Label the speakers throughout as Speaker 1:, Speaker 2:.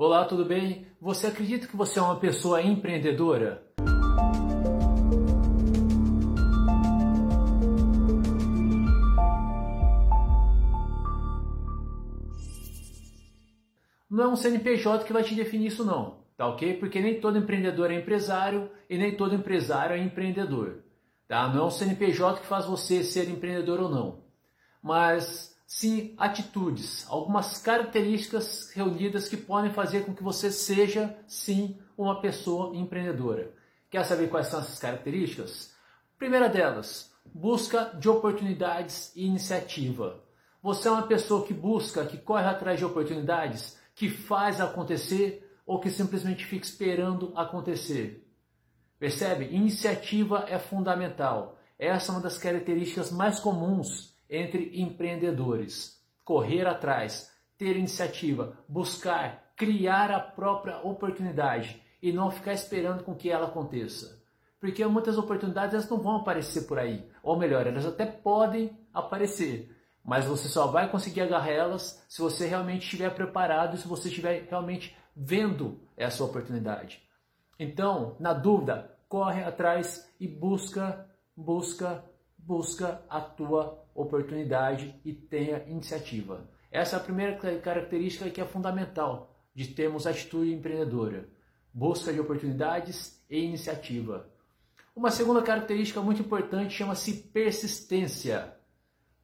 Speaker 1: Olá, tudo bem? Você acredita que você é uma pessoa empreendedora? Não é um CNPJ que vai te definir isso não, tá ok? Porque nem todo empreendedor é empresário e nem todo empresário é empreendedor, tá? Não é um CNPJ que faz você ser empreendedor ou não, mas sim atitudes, algumas características reunidas que podem fazer com que você seja sim uma pessoa empreendedora. Quer saber quais são essas características? Primeira delas, busca de oportunidades e iniciativa. Você é uma pessoa que busca, que corre atrás de oportunidades, que faz acontecer ou que simplesmente fica esperando acontecer. Percebe? Iniciativa é fundamental. Essa é uma das características mais comuns entre empreendedores. Correr atrás, ter iniciativa, buscar, criar a própria oportunidade e não ficar esperando com que ela aconteça. Porque muitas oportunidades elas não vão aparecer por aí. Ou melhor, elas até podem aparecer, mas você só vai conseguir agarrar elas se você realmente estiver preparado e se você estiver realmente vendo essa oportunidade. Então, na dúvida, corre atrás e busca, busca, busca a tua oportunidade e tenha iniciativa. Essa é a primeira característica que é fundamental de termos atitude empreendedora. Busca de oportunidades e iniciativa. Uma segunda característica muito importante chama-se persistência.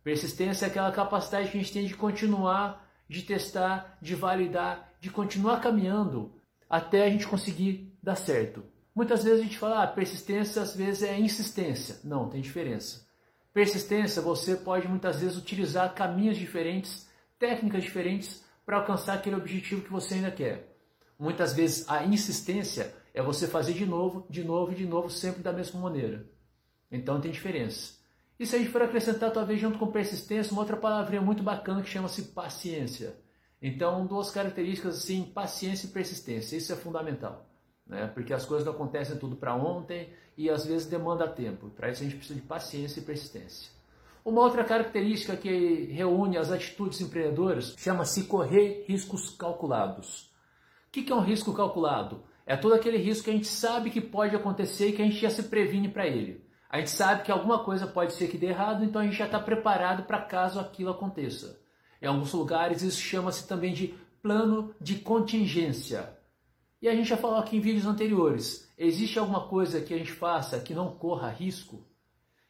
Speaker 1: Persistência é aquela capacidade que a gente tem de continuar, de testar, de validar, de continuar caminhando até a gente conseguir dar certo. Muitas vezes a gente fala, ah, persistência às vezes é insistência. Não, tem diferença. Persistência, você pode muitas vezes utilizar caminhos diferentes, técnicas diferentes para alcançar aquele objetivo que você ainda quer. Muitas vezes a insistência é você fazer de novo, de novo e de novo, sempre da mesma maneira. Então tem diferença. E se a gente for acrescentar, talvez junto com persistência, uma outra palavrinha muito bacana que chama-se paciência. Então, duas características assim, paciência e persistência. Isso é fundamental né? porque as coisas não acontecem tudo para ontem e às vezes demanda tempo. Para isso a gente precisa de paciência e persistência. Uma outra característica que reúne as atitudes empreendedoras chama-se correr riscos calculados. O que é um risco calculado? É todo aquele risco que a gente sabe que pode acontecer e que a gente já se previne para ele. A gente sabe que alguma coisa pode ser que dê errado, então a gente já está preparado para caso aquilo aconteça. Em alguns lugares isso chama-se também de plano de contingência. E a gente já falou aqui em vídeos anteriores, existe alguma coisa que a gente faça que não corra risco?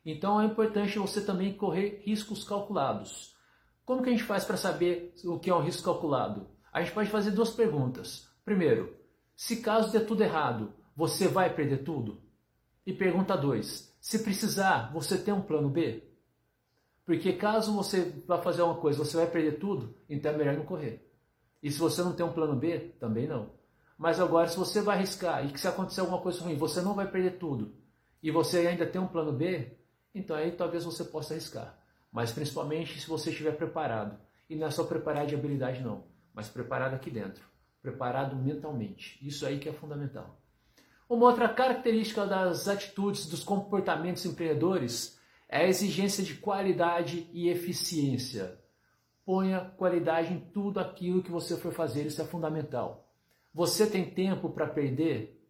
Speaker 1: Então é importante você também correr riscos calculados. Como que a gente faz para saber o que é um risco calculado? A gente pode fazer duas perguntas. Primeiro, se caso der tudo errado, você vai perder tudo? E pergunta 2, se precisar, você tem um plano B? Porque caso você vá fazer uma coisa, você vai perder tudo, então é melhor não correr. E se você não tem um plano B, também não. Mas agora, se você vai arriscar e que se acontecer alguma coisa ruim, você não vai perder tudo e você ainda tem um plano B, então aí talvez você possa arriscar. Mas principalmente se você estiver preparado. E não é só preparado de habilidade, não, mas preparado aqui dentro. Preparado mentalmente. Isso aí que é fundamental. Uma outra característica das atitudes, dos comportamentos empreendedores é a exigência de qualidade e eficiência. Ponha qualidade em tudo aquilo que você for fazer, isso é fundamental. Você tem tempo para perder?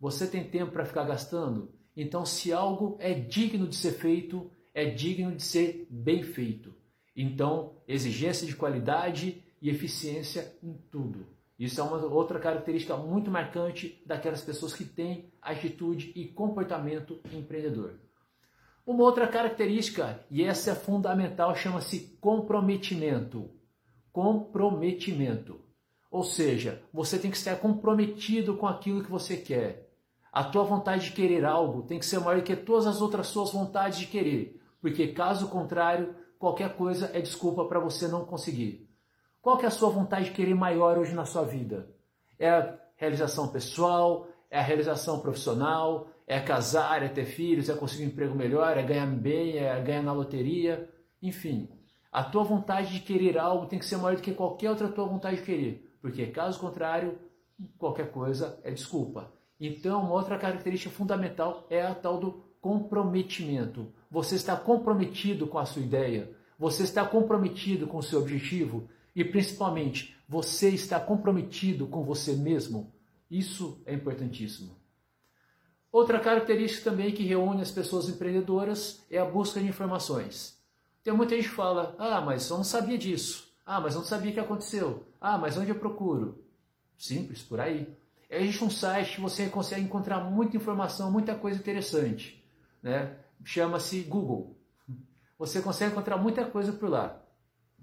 Speaker 1: Você tem tempo para ficar gastando? Então, se algo é digno de ser feito, é digno de ser bem feito. Então, exigência de qualidade e eficiência em tudo. Isso é uma outra característica muito marcante daquelas pessoas que têm atitude e comportamento empreendedor. Uma outra característica, e essa é fundamental, chama-se comprometimento. Comprometimento. Ou seja, você tem que estar comprometido com aquilo que você quer. A tua vontade de querer algo tem que ser maior que todas as outras suas vontades de querer, porque caso contrário, qualquer coisa é desculpa para você não conseguir. Qual que é a sua vontade de querer maior hoje na sua vida? É a realização pessoal, é a realização profissional, é casar, é ter filhos, é conseguir um emprego melhor, é ganhar bem, é ganhar na loteria, enfim. A tua vontade de querer algo tem que ser maior do que qualquer outra tua vontade de querer porque caso contrário, qualquer coisa é desculpa. Então, uma outra característica fundamental é a tal do comprometimento. Você está comprometido com a sua ideia, você está comprometido com o seu objetivo e, principalmente, Você está comprometido com você mesmo? Isso é importantíssimo. Outra característica também que reúne as pessoas empreendedoras é a busca de informações. Tem muita gente que fala: ah, mas eu não sabia disso. Ah, mas não sabia o que aconteceu. Ah, mas onde eu procuro? Simples, por aí. Existe um site que você consegue encontrar muita informação, muita coisa interessante. Né? Chama-se Google. Você consegue encontrar muita coisa por lá.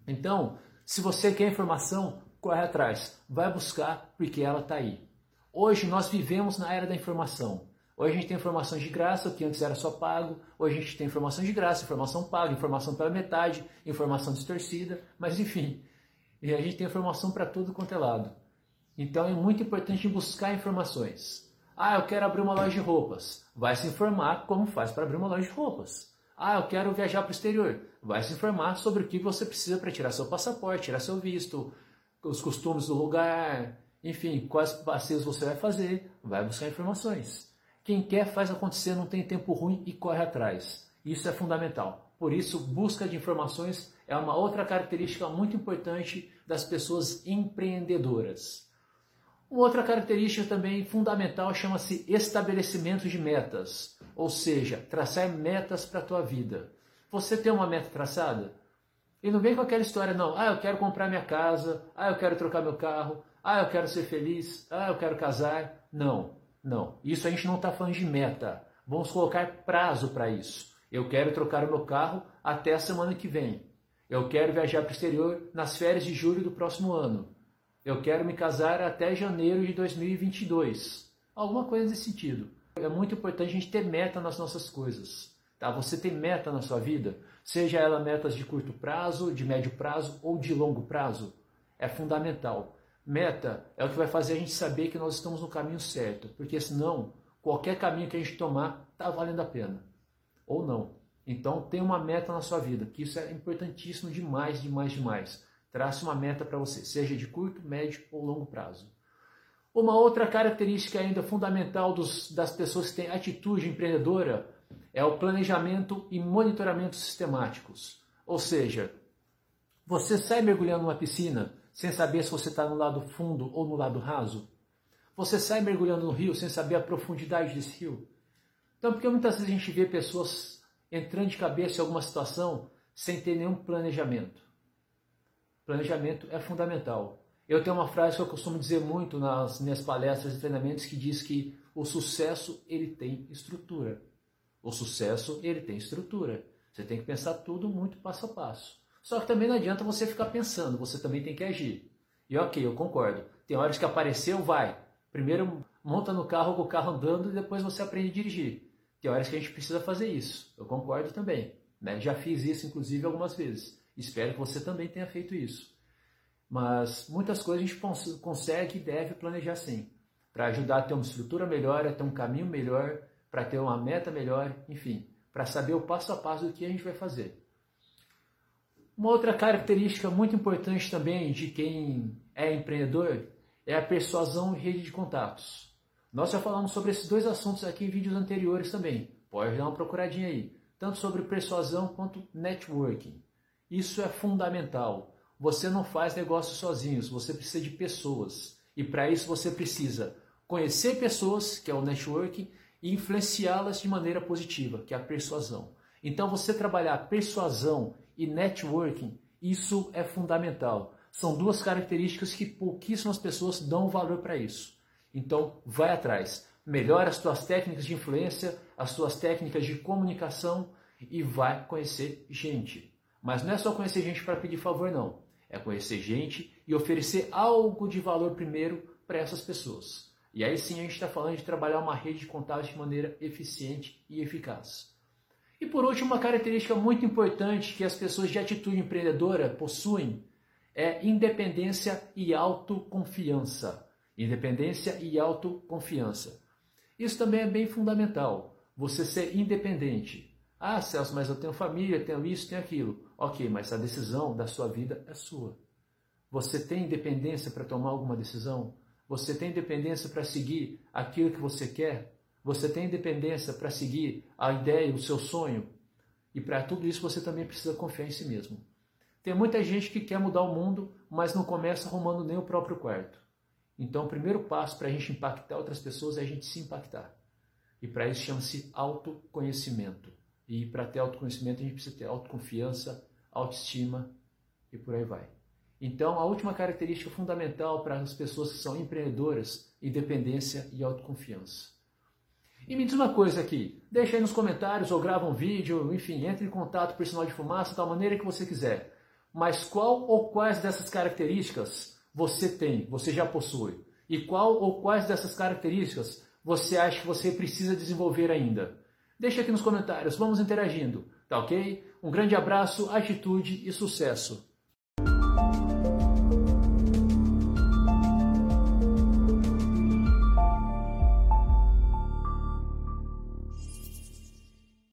Speaker 1: Então, se você quer informação, corre atrás. Vai buscar porque ela está aí. Hoje nós vivemos na era da informação. Hoje a gente tem informação de graça, que antes era só pago. Hoje a gente tem informação de graça, informação paga, informação pela metade, informação distorcida, mas enfim. E a gente tem informação para tudo quanto é lado. Então é muito importante buscar informações. Ah, eu quero abrir uma loja de roupas. Vai se informar como faz para abrir uma loja de roupas. Ah, eu quero viajar para o exterior. Vai se informar sobre o que você precisa para tirar seu passaporte, tirar seu visto, os costumes do lugar, enfim, quais passeios você vai fazer. Vai buscar informações. Quem quer faz acontecer, não tem tempo ruim e corre atrás. Isso é fundamental. Por isso, busca de informações é uma outra característica muito importante das pessoas empreendedoras. Uma outra característica também fundamental chama-se estabelecimento de metas, ou seja, traçar metas para a tua vida. Você tem uma meta traçada? E não vem com aquela história, não. Ah, eu quero comprar minha casa. Ah, eu quero trocar meu carro. Ah, eu quero ser feliz. Ah, eu quero casar. Não. Não, isso a gente não está falando de meta. Vamos colocar prazo para isso. Eu quero trocar o meu carro até a semana que vem. Eu quero viajar para o exterior nas férias de julho do próximo ano. Eu quero me casar até janeiro de 2022. Alguma coisa nesse sentido. É muito importante a gente ter meta nas nossas coisas. Tá? Você tem meta na sua vida, seja ela metas de curto prazo, de médio prazo ou de longo prazo. É fundamental. Meta é o que vai fazer a gente saber que nós estamos no caminho certo, porque senão qualquer caminho que a gente tomar está valendo a pena. Ou não. Então tem uma meta na sua vida, que isso é importantíssimo demais, demais, demais. Trace uma meta para você, seja de curto, médio ou longo prazo. Uma outra característica ainda fundamental dos, das pessoas que têm atitude empreendedora é o planejamento e monitoramento sistemáticos. Ou seja, você sai mergulhando numa piscina sem saber se você está no lado fundo ou no lado raso? Você sai mergulhando no rio sem saber a profundidade desse rio? Então, porque muitas vezes a gente vê pessoas entrando de cabeça em alguma situação sem ter nenhum planejamento. Planejamento é fundamental. Eu tenho uma frase que eu costumo dizer muito nas minhas palestras e treinamentos que diz que o sucesso ele tem estrutura. O sucesso ele tem estrutura. Você tem que pensar tudo muito passo a passo. Só que também não adianta você ficar pensando, você também tem que agir. E ok, eu concordo. Tem horas que apareceu, vai. Primeiro monta no carro com o carro andando e depois você aprende a dirigir. Tem horas que a gente precisa fazer isso. Eu concordo também. Né? Já fiz isso, inclusive, algumas vezes. Espero que você também tenha feito isso. Mas muitas coisas a gente consegue e deve planejar sim. Para ajudar a ter uma estrutura melhor, a ter um caminho melhor, para ter uma meta melhor, enfim. Para saber o passo a passo do que a gente vai fazer. Uma outra característica muito importante também de quem é empreendedor é a persuasão e rede de contatos. Nós já falamos sobre esses dois assuntos aqui em vídeos anteriores também. Pode dar uma procuradinha aí. Tanto sobre persuasão quanto networking. Isso é fundamental. Você não faz negócios sozinhos, você precisa de pessoas. E para isso você precisa conhecer pessoas, que é o networking, e influenciá-las de maneira positiva, que é a persuasão. Então você trabalhar persuasão e networking, isso é fundamental. São duas características que pouquíssimas pessoas dão valor para isso. Então, vai atrás. Melhora as tuas técnicas de influência, as tuas técnicas de comunicação e vai conhecer gente. Mas não é só conhecer gente para pedir favor, não. É conhecer gente e oferecer algo de valor primeiro para essas pessoas. E aí sim a gente está falando de trabalhar uma rede de contatos de maneira eficiente e eficaz. E por último, uma característica muito importante que as pessoas de atitude empreendedora possuem é independência e autoconfiança. Independência e autoconfiança. Isso também é bem fundamental. Você ser independente. Ah, Celso, mas eu tenho família, tenho isso, tenho aquilo. Ok, mas a decisão da sua vida é sua. Você tem independência para tomar alguma decisão? Você tem independência para seguir aquilo que você quer? Você tem independência para seguir a ideia, o seu sonho. E para tudo isso você também precisa confiar em si mesmo. Tem muita gente que quer mudar o mundo, mas não começa arrumando nem o próprio quarto. Então, o primeiro passo para a gente impactar outras pessoas é a gente se impactar. E para isso chama-se autoconhecimento. E para ter autoconhecimento, a gente precisa ter autoconfiança, autoestima e por aí vai. Então, a última característica fundamental para as pessoas que são empreendedoras, independência e autoconfiança. E me diz uma coisa aqui, deixa aí nos comentários ou grava um vídeo, enfim, entre em contato por sinal de fumaça da maneira que você quiser. Mas qual ou quais dessas características você tem, você já possui? E qual ou quais dessas características você acha que você precisa desenvolver ainda? Deixa aqui nos comentários, vamos interagindo, tá ok? Um grande abraço, atitude e sucesso!